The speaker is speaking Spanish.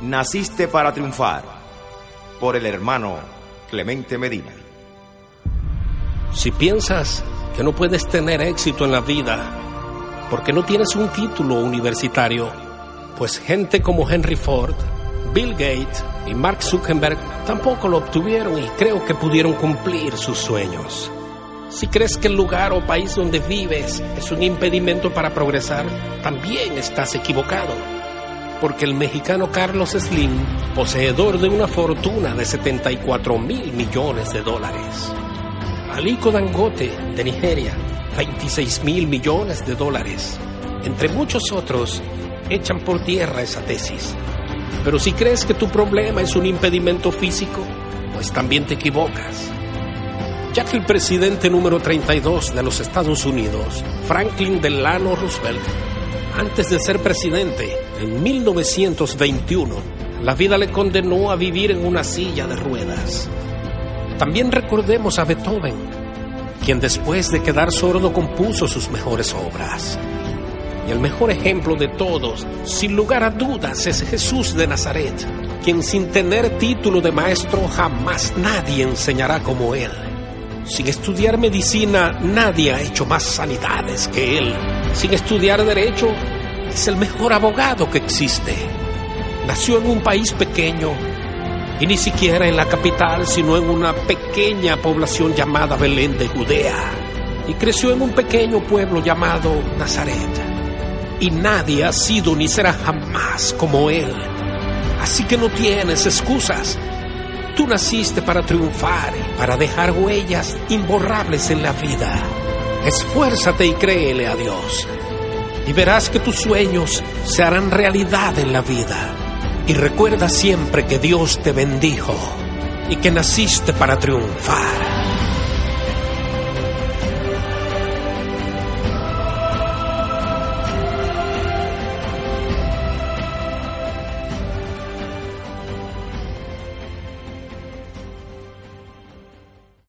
Naciste para triunfar por el hermano Clemente Medina. Si piensas que no puedes tener éxito en la vida porque no tienes un título universitario, pues gente como Henry Ford, Bill Gates y Mark Zuckerberg tampoco lo obtuvieron y creo que pudieron cumplir sus sueños. Si crees que el lugar o país donde vives es un impedimento para progresar, también estás equivocado. Porque el mexicano Carlos Slim, poseedor de una fortuna de 74 mil millones de dólares. Aliko Dangote, de Nigeria, 26 mil millones de dólares. Entre muchos otros, echan por tierra esa tesis. Pero si crees que tu problema es un impedimento físico, pues también te equivocas ya que el presidente número 32 de los Estados Unidos, Franklin Delano Roosevelt, antes de ser presidente, en 1921, la vida le condenó a vivir en una silla de ruedas. También recordemos a Beethoven, quien después de quedar sordo compuso sus mejores obras. Y el mejor ejemplo de todos, sin lugar a dudas, es Jesús de Nazaret, quien sin tener título de maestro jamás nadie enseñará como él. Sin estudiar medicina, nadie ha hecho más sanidades que él. Sin estudiar derecho, es el mejor abogado que existe. Nació en un país pequeño y ni siquiera en la capital, sino en una pequeña población llamada Belén de Judea. Y creció en un pequeño pueblo llamado Nazaret. Y nadie ha sido ni será jamás como él. Así que no tienes excusas. Tú naciste para triunfar y para dejar huellas imborrables en la vida. Esfuérzate y créele a Dios. Y verás que tus sueños se harán realidad en la vida. Y recuerda siempre que Dios te bendijo y que naciste para triunfar.